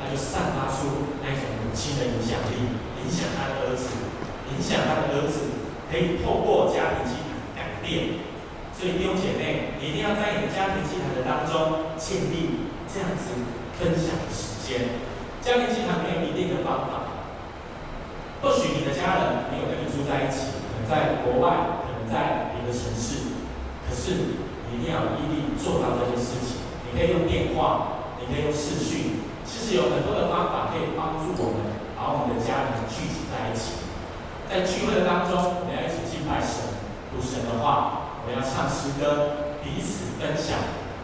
他就散发出那一种母亲的影响力，影响他的儿子，影响他的儿子可以透过家庭祭坛改变。所以弟兄姐妹，你一定要在你的家庭祭坛的当中建立这样子分享的时间。家庭祭坛没有一定的方法，或许你的家人没有跟你住在一起，可能在国外，可能在别的城市，可是。你一定要有毅力做到这件事情。你可以用电话，你可以用视讯，其实有很多的方法可以帮助我们把我们的家人聚集在一起。在聚会的当中，我们要一起敬拜神、读神的话，我们要唱诗歌，彼此分享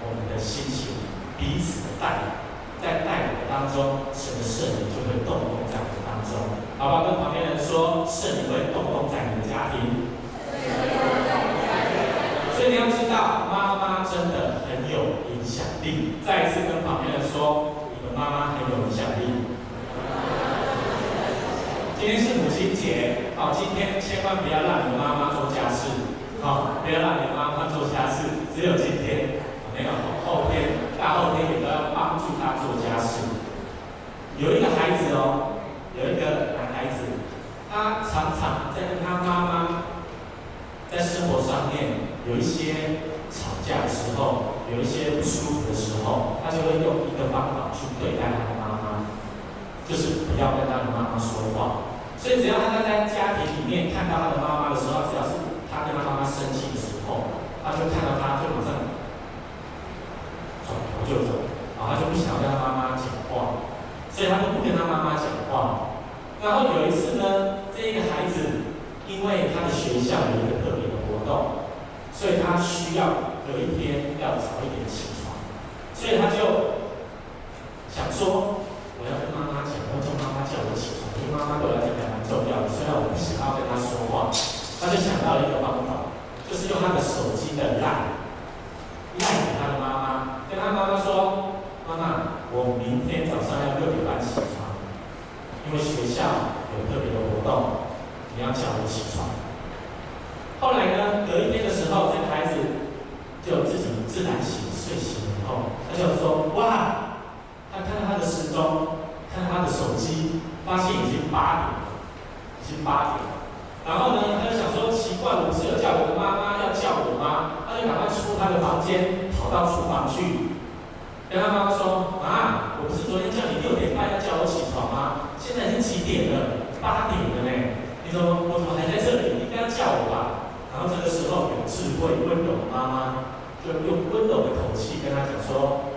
我们的心情，彼此的带领。在带领的当中，神的圣灵就会动工在我们当中。好吧，跟旁边人说，圣灵会动工在你的家庭。所以你要知道，妈妈真的很有影响力。再一次跟旁边人说，妈妈很有影响力。今天是母亲节，好，今天千万不要让你妈妈做家事，好，不要让你妈妈做家事。只有今天，没有后天、大后天，你都要帮助她做家事。有一个孩子哦，有一个男孩子，他常常在跟他妈妈在生活上面。有一些吵架的时候，有一些不舒服的时候，他就会用一个方法去对待他的妈妈，就是不要跟他的妈妈说话。所以只要他在家庭里面看到他的妈妈的时候，只要是他跟他妈妈生气的时候，他就看到他就马上转头就走，啊，他就不想要跟他妈妈讲话，所以他就不跟他妈妈讲话。然后有一次呢，这一个孩子因为他的学校有一个特别的活动。所以他需要隔一天要早一点起床，所以他就想说，我要跟妈妈讲，要叫妈妈叫我起床，因为妈妈对我来讲还蛮重要的。虽然我不想要跟她说话，他就想到了一个方法，就是用他的手机的 LINE，赖给他的妈妈，跟他妈妈说，妈妈，我明天早上要六点半起床，因为学校有特别的活动，你要叫我起床。后来呢，隔一天的时候，这个孩子就自然醒，睡醒以后，他就说：“哇！”他看到他的时钟，看到他的手机，发现已经八点了，已经八点了。然后呢，他就想说：“奇怪，我不是有叫我的妈妈要叫我吗？”他就赶快出他的房间，跑到厨房去，跟他妈妈说：“妈，我不是昨天叫你六点半要叫我起床吗？现在已经几点了？八点了呢。你说我怎么还在这里？应该要叫我吧？”然后这个时候，有智慧、温柔的妈妈就用温柔的口气跟他讲说：“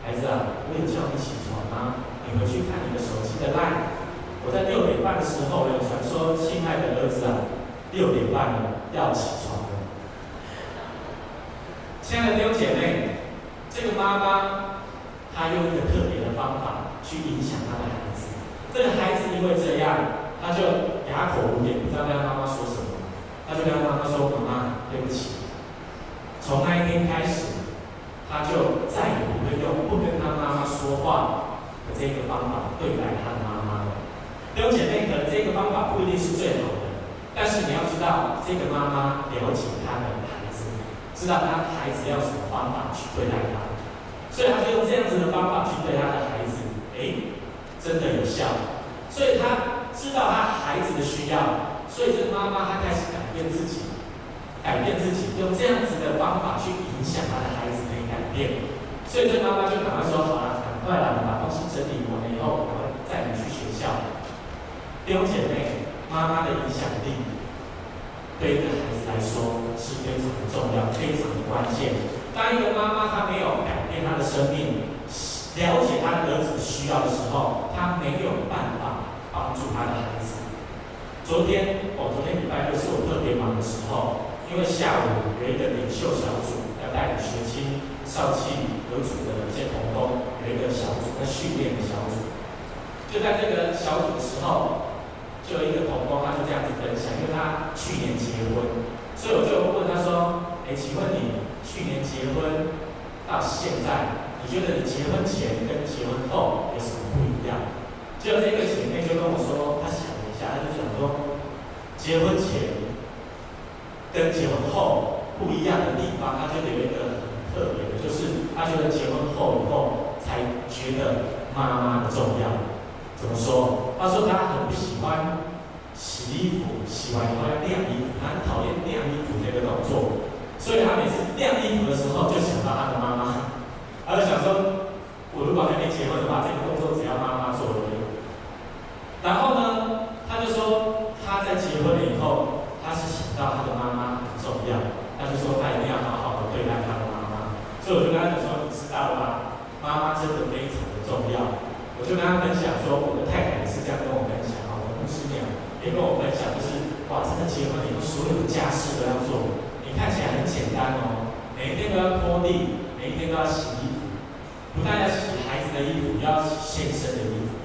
孩子啊，我有叫你起床吗？你回去看你的手机的赖。我在六点半的时候，有传说，亲爱的儿子啊，六点半了，要起床了。”亲爱的弟兄姐妹，这个妈妈她用一个特别的方法去影响她的孩子。这个孩子因为这样，他就哑口无言，不知道跟他妈妈说什么。他就跟他妈妈说：“妈妈，对不起。”从那一天开始，他就再也不会用不跟他妈妈说话的这个方法对待他的妈妈了。弟兄姐妹，可能这个方法不一定是最好的，但是你要知道，这个妈妈了解他的孩子，知道他孩子要什么方法去对待他，所以他就用这样子的方法去对他的孩子，哎，真的有效。所以他知道他孩子的需要。所以这个妈妈她开始改变自己，改变自己，用这样子的方法去影响他的孩子可以改变。所以这个妈妈就赶快说：“好了，赶快了，把东西整理完了以后，赶快带你去学校。”弟兄姐妹，妈妈的影响力对一个孩子来说是非常的重要、非常关键。当一个妈妈她没有改变她的生命，了解她的儿子需要的时候，她没有办法帮助她的孩子。昨天，哦，昨天礼拜六是我特别忙的时候，因为下午有一个领袖小组要带领学青少气有组的一些同工，有一个小组在训练的小组。就在这个小组的时候，就有一个同工，他就这样子分享，因为他去年结婚，所以我就问他说：“哎，请问你去年结婚到现在，你觉得你结婚前跟结婚后有什么不一样？”就这个姐妹就跟我说，她想了一下，她就想说，结婚前跟结婚后不一样的地方，他觉得有一个很特别的，就是他觉得结婚后以后才觉得妈妈的重要。怎么说？他说他很不喜欢洗衣服，洗完以后要晾衣服，他很讨厌晾衣服这个动作，所以他每次晾衣服的时候就想到他的妈妈，他就想说，我如果还没结婚的话，这个动作只要妈妈做而已。然后呢，她就说她在结婚了以后，她是想到她的妈妈很重要，她就说她一定要好好的对待她的妈妈。所以我就跟他讲说，你知道吗？妈妈真的非常的重要。我就跟他分享说，我的太太也是这样跟我分享啊，我的牧师娘也跟我分享，就是哇，真的结婚以后，所有的家事都要做。你看起来很简单哦，每一天都要拖地，每一天都要洗衣服，不但要洗孩子的衣服，也要洗先生的衣服。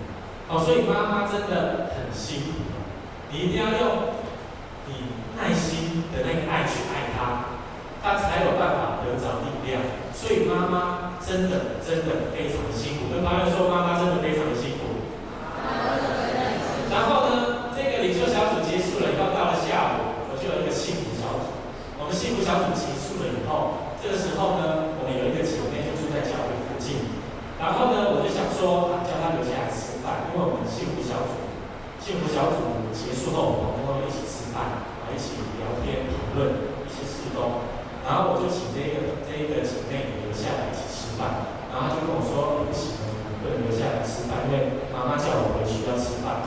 哦，所以妈妈真的很辛苦，你一定要用你耐心的那个爱去爱她，他才有办法得着力量。所以妈妈真的真的非常辛苦，跟朋友说，妈妈真的非常辛苦。然后呢，这个领袖。小组结束了以后，到了下午，我就有一个幸福小组。我们幸福小组结束了以后这个时候呢，我们有一个姐妹就住在教会附近，然后呢，我就想说，叫她留下来吃饭，因为我们幸福小组，幸福小组结束后，我们会一起吃饭，一起聊天讨论一些事工，然后我就请这个这一个姐妹留下来一起吃饭，然后她就跟我说，不行，不能留下来吃饭，因为妈妈叫我回去要吃饭，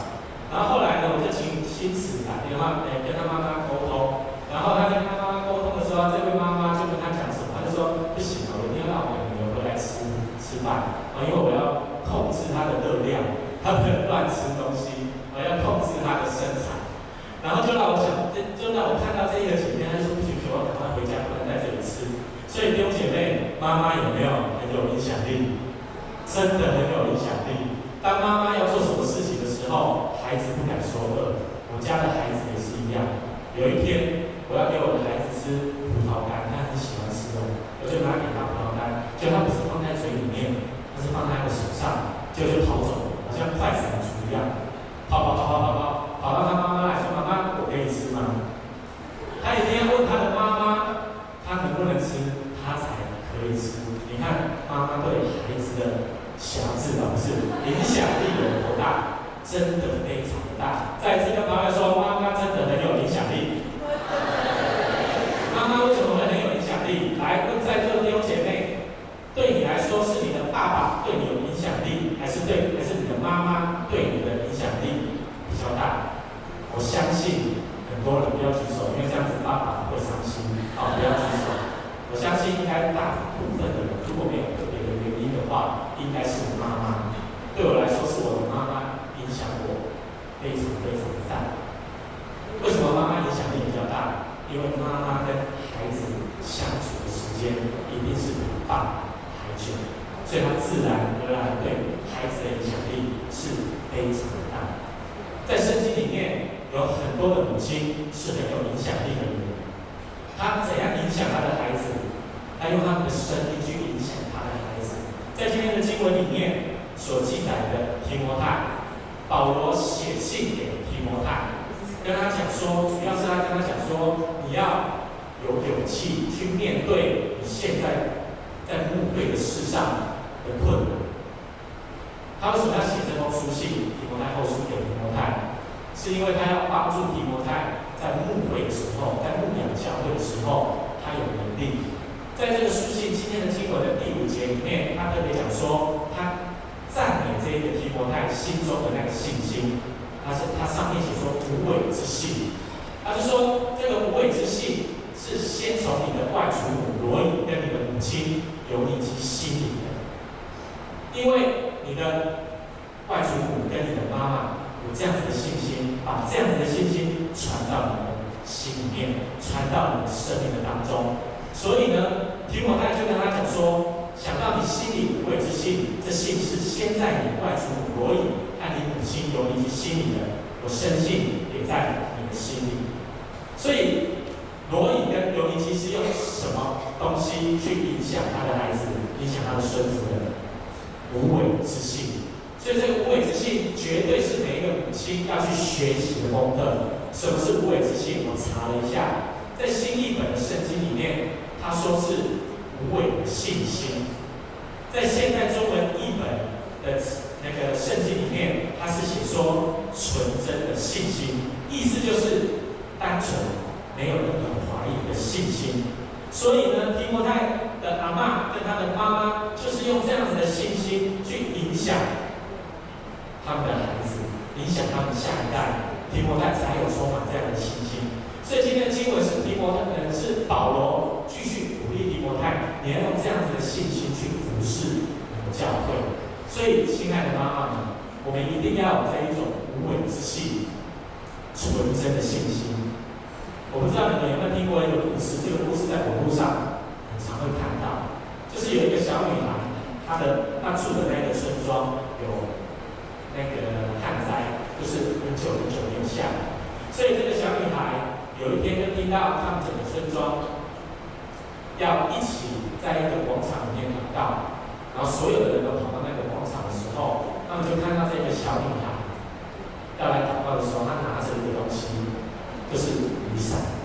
然后后来呢，我就请心慈打电话，哎，跟她妈妈沟通，然后她跟她妈妈沟通。说这位妈妈就跟他讲什么，他就说不行了，我一定要让我的女儿回来吃吃饭啊，因为我要控制她的热量，她不能乱吃东西，我要控制她的身材。然后就让我想，就让我看到这一个姐妹，她就说不行，我要赶快回家，不能在这里吃。所以弟兄姐妹，妈妈有没有很有影响力？真的很有影响力。当妈妈要做什么事情的时候，孩子不敢说饿。我家的孩子也是一样。有一天，我要给我的孩子吃。葡萄干，他很喜欢吃哦，我就拿给他葡萄干，就他不是放在嘴里面，他是放在他的手上，就是逃走，好像快闪族一样，跑跑跑跑跑跑，跑到他妈妈来说：“妈妈，我可以吃吗？”他一定要问他的妈妈，他能不能吃，他才可以吃。你看，妈妈对孩子的小智导是影响力有多大？真的非常大。再次跟朋友说，妈妈真的很有影响力。妈妈为什么会很有影响力？来问在座的弟兄姐妹，对你来说是你的爸爸对你有影响力，还是对，还是你的妈妈对你的影响力比较大？我相信很多人不要举手，因为这样子爸爸会伤心。好，不要举手。我相信应该大部分的人，如果没有特别的原因的话，应该是我妈妈。对我来说，是我的妈妈影响我非常非常的大。为什么妈妈影响力比较大？因为妈妈跟孩子相处的时间一定是比爸爸还久，所以他自然而然对孩子的影响力是非常的大。在圣经里面有很多的母亲是很有影响力的人，她怎样影响她的孩子？她用他们的生命去影响她的孩子。在今天的经文里面所记载的提摩太，保罗写信给提摩太。跟他讲说，主要是他跟他讲说，你要有勇气去面对你现在在牧会的事上的困难。他为什么要写这封书信？提摩太后书给提摩太，是因为他要帮助提摩太在牧会的时候，在牧养教会的时候，他有能力。在这个书信今天的经文的第五节里面，他特别讲说，这一个提摩太心中的那个信心。他是他上面写说无畏之信，他就说这个无畏之信是先从你的外祖母罗以跟你的母亲尤尼基心里的，因为你的外祖母跟你的妈妈有这样子的信心，把这样子的信心传到你的心里面，传到你的生命的当中，所以呢，提摩太就跟他讲说。信，这信是先在你外祖母罗以和你母亲尤尼基心里的，我深信也在你的心里。所以，罗以跟尤尼基是用什么东西去影响他的孩子，影响他的孙子的？无伪之信。所以，这个无伪之信绝对是每一个母亲要去学习的功课。什么是无伪之信？我查了一下，在新译本的圣经里面，他说是无伪的信心。在现代中文译本的那个圣经里面，它是写说纯真的信心，意思就是单纯没有任何怀疑的信心。所以呢，提摩太的阿嬷跟他的妈妈，就是用这样子的信心去影响他们的孩子，影响他们下一代。提摩太才有充满这样的信心。所以今天的经文是提摩太，呃，是保罗继续鼓励提摩太，你要用这样子的信心去。所以，亲爱的妈妈们，我们一定要有这一种无畏之气、纯真的信心。我不知道你们有没有听过一个故事，这个故事在网络上很常会看到，就是有一个小女孩，她的她住的那个村庄有那个旱灾，就是很久很久没有下来，所以这个小女孩。有一天就听到他们整个村庄要一起在一个广场里面祷告，然后所有的人都跑到那时候，他们就看到这个小女孩要来祷告的时候，她拿着一个东西，就是雨伞。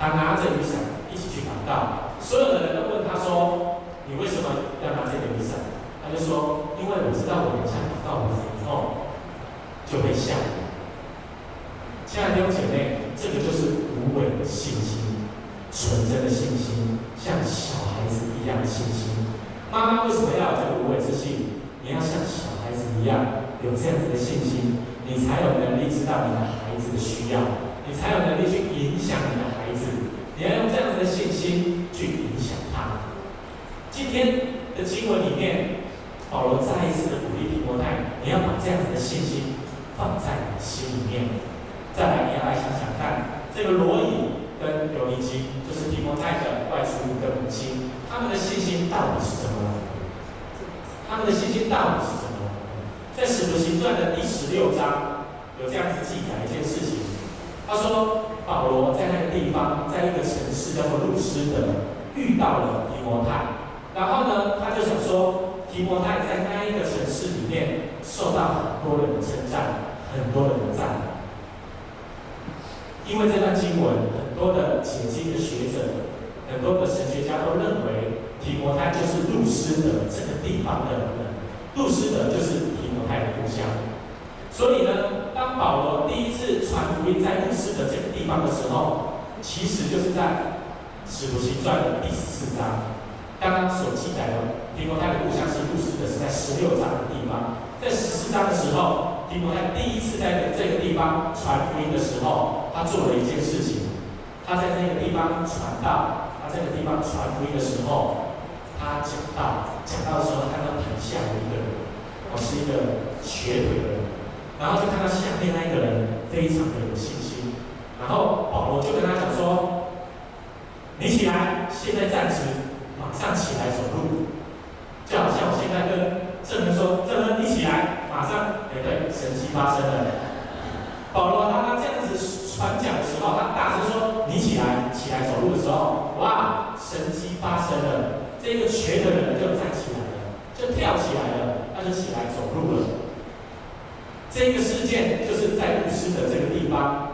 她拿着雨伞一起去祷告，所有的人都问她说：“你为什么要拿这个雨伞？”她就说：“因为我知道我等下祷告完以后就会下雨。”亲爱的弟兄姐妹，这个就是无伪的信心，纯真的信心，像小孩子一样的信心。妈妈为什么要有这个无畏之信？你要像小孩子一样有这样子的信心，你才有能力知道你的孩子的需要，你才有能力去影响你的孩子。你要用这样子的信心去影响他。今天的经文里面，保罗再一次的鼓励提摩太，你要把这样子的信心放在你的心里面。再来，你要来想想看，这个罗以跟尤尼基，就是提摩太的外祖母的母亲，他们的信心到底是什么？他们的信心到底是什么？在使徒行传的第十六章有这样子记载一件事情，他说保罗在那个地方，在一个城市叫做路斯的遇到了提摩太，然后呢，他就想说提摩太在那一个城市里面受到很多人的称赞，很多人的赞美。因为这段经文，很多的解经的学者，很多的神学家都认为提摩太就是路斯德这个地方的人，路斯德就是提摩太的故乡。所以呢，当保罗第一次传福音在路斯德这个地方的时候，其实就是在使徒行传的第十四章。刚刚所记载的提摩太的故乡是路斯德，是在十六章的地方，在十四章的时候。提摩太第一次在这个地方传福音的时候，他做了一件事情。他在那个地方传道，他在这个地方传福音的时候，他讲到，讲到的时候看到台下有一个人，我是一个瘸腿的人，然后就看到下面那一个人非常的有信心，然后保罗就跟他讲说：“你起来，现在站直，马上起来走路。”就好像我现在跟证人说：“证人，你起来。”马上，哎，对，神迹发生了。保罗他他这样子传讲的时候，他大声说：“你起来，起来走路的时候，哇，神迹发生了。这个瘸的人就站起来了，就跳起来了，他就起来走路了。这个事件就是在路斯的这个地方，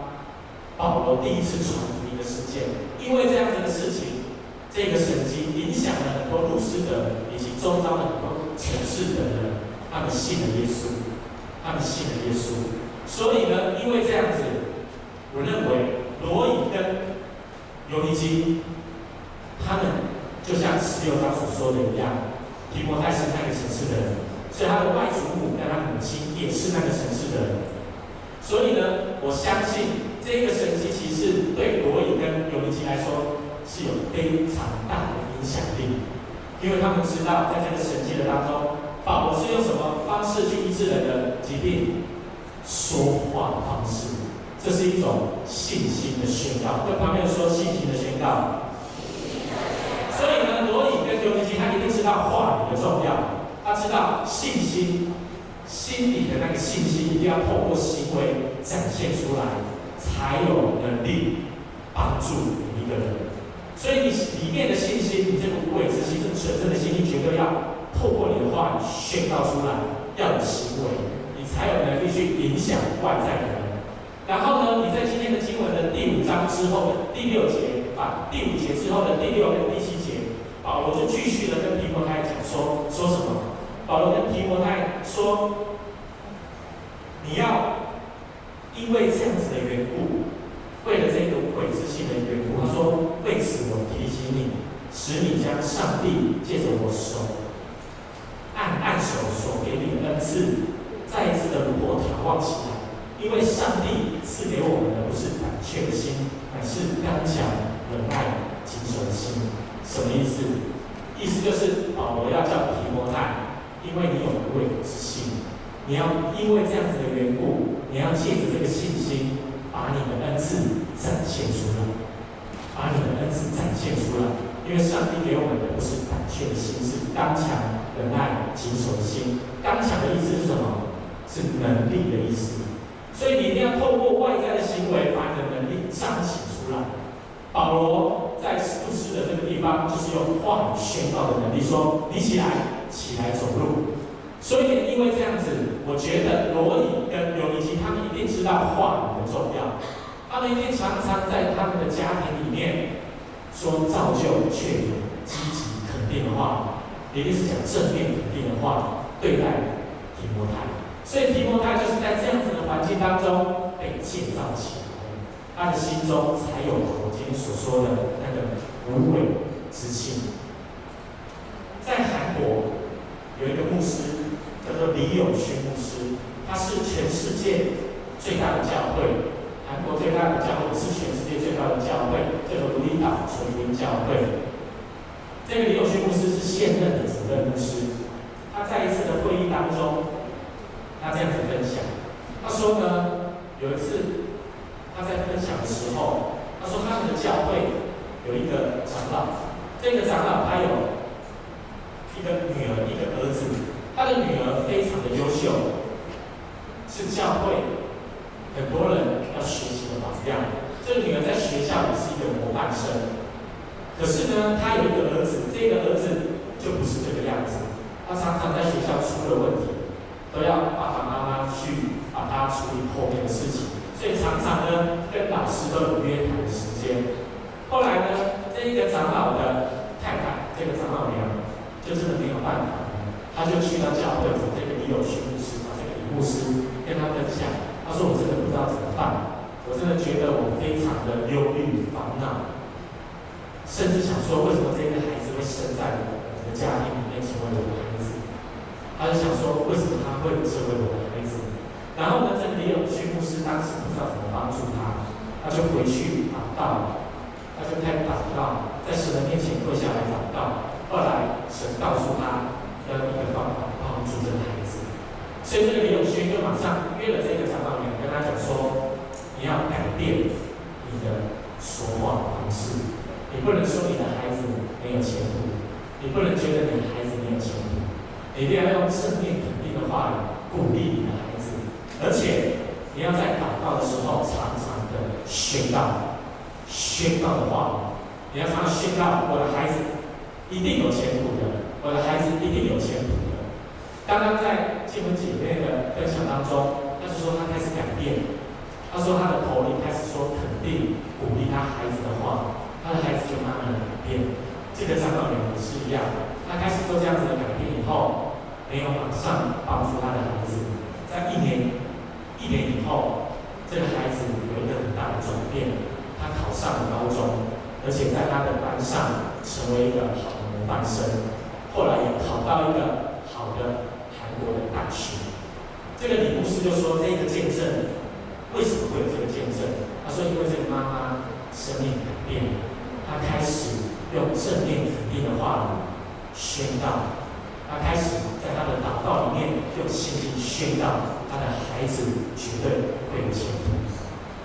保罗第一次传福音的事件。因为这样子的事情，这个神迹影响了很多路斯德以及周遭的很多城市的人。”他们信了耶稣，他们信了耶稣，所以呢，因为这样子，我认为罗以跟尤尼基，他们就像十六章所说的一样，提摩太是那个城市的人，所以他的外祖母跟他母亲也是那个城市的人，所以呢，我相信这个神奇骑士对罗伊跟尤尼基来说是有非常大的影响力，因为他们知道在这个神迹的当中。保罗是用什么方式去医治人的疾病？说话方式，这是一种信心的宣告。跟旁边说信心的宣告。所以呢，罗以跟尤尼基他一定知道话语的重要，他知道信心，心里的那个信心一定要透过行为展现出来，才有能力帮助一个人。所以你里面的信心，你这个无畏之心，这纯正的信心，绝对要透过你的话语宣告出来，要有行为，你才有能力去影响外在的人。然后呢，你在今天的经文的第五章之后的第六节，啊，第五节之后的第六跟第七，保罗就继续的跟提摩太讲说，说什么？保罗跟提摩太说，你要因为这样子的缘故，为了这个无伪之心的缘故，他说，为此我提醒你，使你将上帝借着我手按按手所给你的恩赐，再一次的如火眺望起来。因为上帝赐给我们的不是胆怯的心，乃是刚强、忍耐、谨守的心。什么意思？意思就是保罗要叫提摩太，因为你有无伪之心，你要因为这样子的缘故，你要借着这个信心，把你的恩赐展现出来，把你的恩赐展现出来。因为上帝给我们的不是胆怯的心，是刚强、忍耐、谨守的心。刚强的意思是什么？是能力的意思。所以你一定要透过外在的行为，把你的能力彰显出来。保罗在使徒行传的这个地方，就是用话语宣告的能力，说：“你起来，起来走路。”所以因为这样子，我觉得罗以跟刘尼基他们一定知道话语的重要。他们一定常常在他们的家庭里面说造就、劝勉、积极、肯定的话，一定是讲正面肯定的话对待提摩太。所以提摩太就是在这样子的环境当中被建造起来，他的心中才有我今天所说的那个无畏之心。在韩国有一个牧师叫做李永勋牧师，他是全世界最大的教会，韩国最大的教会是全世界最大的教会，叫做卢里岛纯音教会。这个李永勋牧师是现任的主任牧师，他在一次的会议当中。他这样子分享，他说呢，有一次他在分享的时候，他说他们的教会有一个长老，这个长老他有一个女儿，一个儿子，他的女儿非常的优秀，是教会很多人要学习的榜样。这个女儿在学校里是一个模范生，可是呢，他有一个儿子，这个儿子就不是这个样子，他常常在学校出了问题。都要爸爸妈妈去把他处理后面的事情，所以常常呢跟老师都有约谈的时间。后来呢，这一个长老的太太，这个长老娘就真的没有办法，他就去到教会找这个李有勋牧师，找这个李牧师跟他分享。他说：“我真的不知道怎么办，我真的觉得我非常的忧虑烦恼，甚至想说为什么这个孩子会生在我的家庭里面成为我的孩子。”他就想说，为什么他会成为我的孩子？然后呢，这个李永勋牧师当时不知道怎么帮助他，他就回去祷告，他就开始祷告，在神的面前跪下来祷告。后来神告诉他要一个方法帮助这个孩子，所以这个李永勋就马上约了这个长老娘，跟他讲说：你要改变你的说话方式，你不能说你的孩子没有前途，你不能觉得你的孩子没有前途。你一定要用正面肯定的话语鼓励你的孩子，而且你要在祷告的时候常常的宣告，宣告的话，你要常常宣告我的孩子一定有前途的，我的孩子一定有前途的。刚刚在金文姐妹的分享当中，她就说她开始改变，她说她的口里开始说肯定鼓励她孩子的话，她的孩子就慢慢的改变。这个张老娘也是一样，她开始做这样子的改变以后。没有马上帮助他的孩子，在一年一年以后，这个孩子有一个很大的转变，他考上了高中，而且在他的班上成为一个好的模范生，后来也考到一个好的韩国的大学。这个李牧师就说：“这个见证为什么会有这个见证？”他说：“因为这个妈妈生命改变，她开始用正面肯定的话语宣告。”他开始在他的祷告里面用信心宣告，他的孩子绝对会有前途。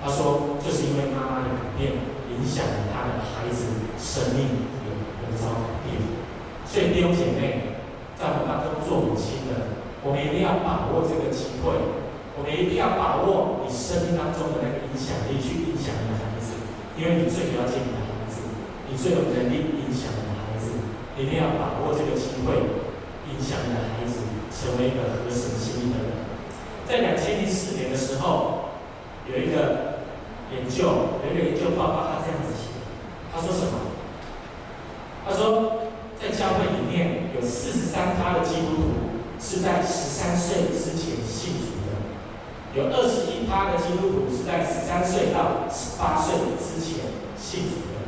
他说，就是因为妈妈的改变，影响了他的孩子生命有有所改变。所以弟兄姐妹，在我们当中做做母亲的，我们一定要把握这个机会，我们一定要把握你生命当中的那个影响力，去影响你的孩子，因为你最了解你的孩子，你最有能力影响你的孩子，一定要把握这个机会，影响你的孩子成为一个合神心意的人。在两千零四年的时候，有一个研究，有一个研究报告，他这样子写，他说什么？他说，在教会里面有四十三趴的基督徒。是在十三岁之前信主的，有二十一趴的基督徒是在十三岁到十八岁之前信主的，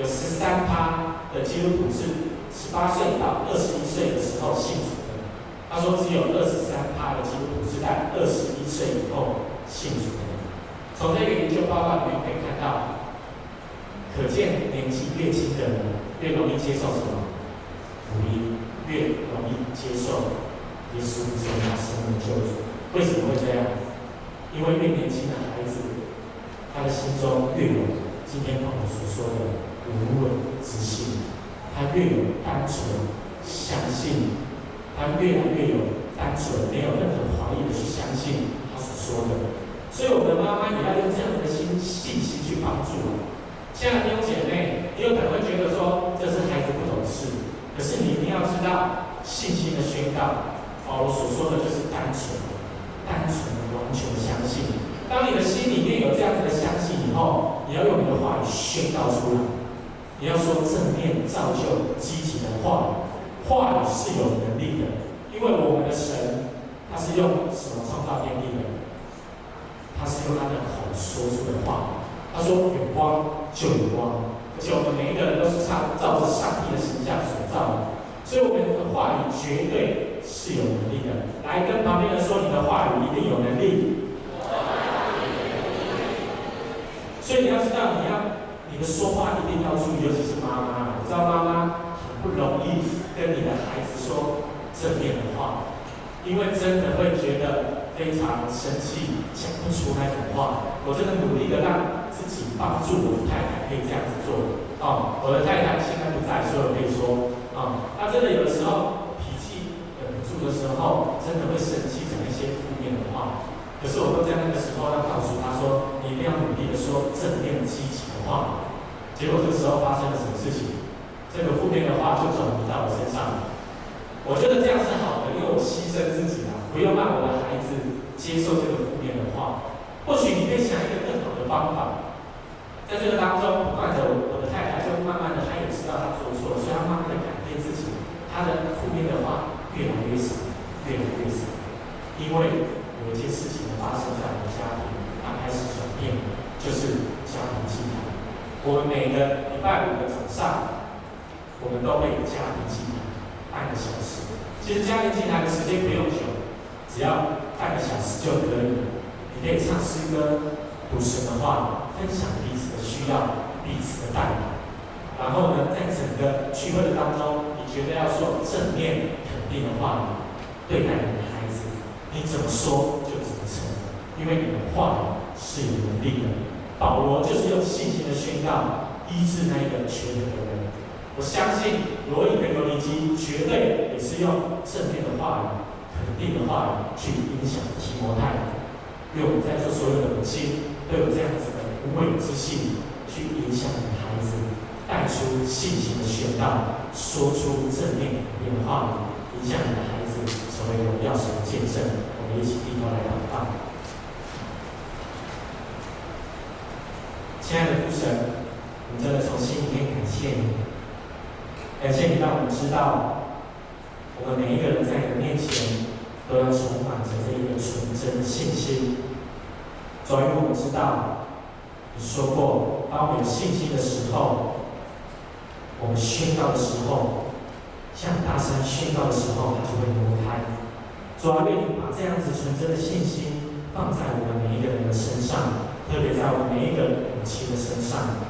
有十三趴的基督徒是十八岁到二十一岁的时候信主的。他说只有二十三趴的基督徒是在二十一岁以后信主的。从这个研究报告里面可以看到，可见年纪越轻的人越容易接受什么福音，越容易接受。耶稣成为他生命的救主，为什么会这样？因为越年轻的孩子，他的心中越有今天我们所说的无伪之心，他越有单纯相信，他越来越有单纯，没有任何怀疑的去相信他所说的。所以，我们的妈妈也要用这样的心信心去帮助现在弟兄姐妹，你有可能会觉得说这是孩子不懂事，可是你一定要知道信心的宣告。保罗所说的就是单纯、单纯的、完全的相信。当你的心里面有这样子的相信以后，你要用你的话语宣告出来。你要说正面造就、积极的话语，话语是有能力的。因为我们的神，他是用什么创造天地的？他是用他的口说出的话。他说有光就有光，而且我们每一个人都是照照着上帝的形象所造的，所以我们的话语绝对。是有能力的，来跟旁边人说，你的话语一定有能力。所以你要知道，你要你的说话一定要注意，尤其是妈妈。你知道妈妈很不容易跟你的孩子说正面的话，因为真的会觉得非常生气，讲不出那种话。我真的努力的让自己帮助我的太太可以这样子做。哦，我的太太现在不在，所以我可以说，啊，她真的有的时候脾气忍不住。的时候真的会生气，讲一些负面的话。可是我会在那个时候要告诉他说：“你一定要努力的说正面积极的话。”结果这时候发生了什么事情？这个负面的话就转移到我身上。我觉得这样是好的，因为我牺牲自己了，不要让我的孩接受这个负面的话。或许你可以想一个更好的方法，在这个当中，不断的我的太太就慢慢的，她也知道她做错了，所以她慢慢的改变自己，她的负面的话。越来越少，越来越少，因为有一件事情的发生在我们家庭，它开始转变，就是家庭祭坛。我们每个礼拜五的早上，我们都会有家庭祭坛，半个小时。其实家庭祭坛的时间不用久，只要半个小时就可以。你可以唱诗歌、读神的话、分享彼此的需要、彼此的带领。然后呢，在整个聚会的当中，你觉得要说正面肯定。的话语对待你的孩子，你怎么说就怎么成，因为你的话语是有能力的。保罗就是用信心的宣告医治那个瘸腿的人。我相信罗伊跟罗尼基绝对也是用正面的话语、肯定的话语去影响提摩太。因为我们在座所有的母亲都有这样子的无畏之心，去影响你的孩子，带出信心的宣告，说出正面肯定的话语。影响你的孩子成为荣耀神的见证，我们一起低头来祷告。亲爱的父神，我们真的从心里面感谢你，感谢你让我们知道，我们每一个人在你的面前都要充满着这一个纯真的信心。主，因为我们知道，你说过，当我们有信心的时候，我们宣告的时候。向大山宣告的时候，它就会挪开。主啊，愿你把这样子纯真的信心放在我们每一个人的身上，特别在我们每一个母亲的身上，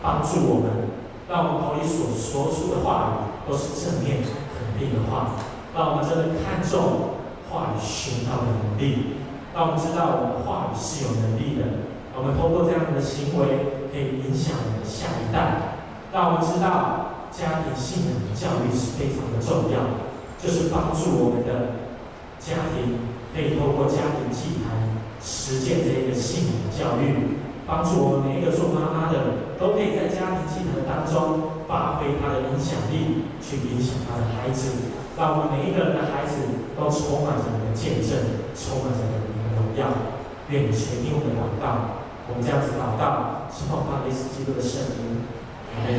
帮助我们，让我们口里所说出的话语都是正面肯定的话，让我们真的看重话语宣告的能力，让我们知道我们话语是有能力的。我们通过这样的行为，可以影响我们的下一代，让我们知道。家庭信仰的教育是非常的重要，就是帮助我们的家庭可以透过家庭祭坛实践这一个信仰教育，帮助我们每一个做妈妈的都可以在家庭祭坛当中发挥他的影响力，去影响他的孩子，让我们每一个人的孩子都充满着你的见证，充满着你的荣耀。愿你垂听我们的祷告，我们这样子祷告，是奉靠耶稣基督的圣名。阿门。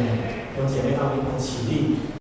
弟兄姐妹，让我们一同起立。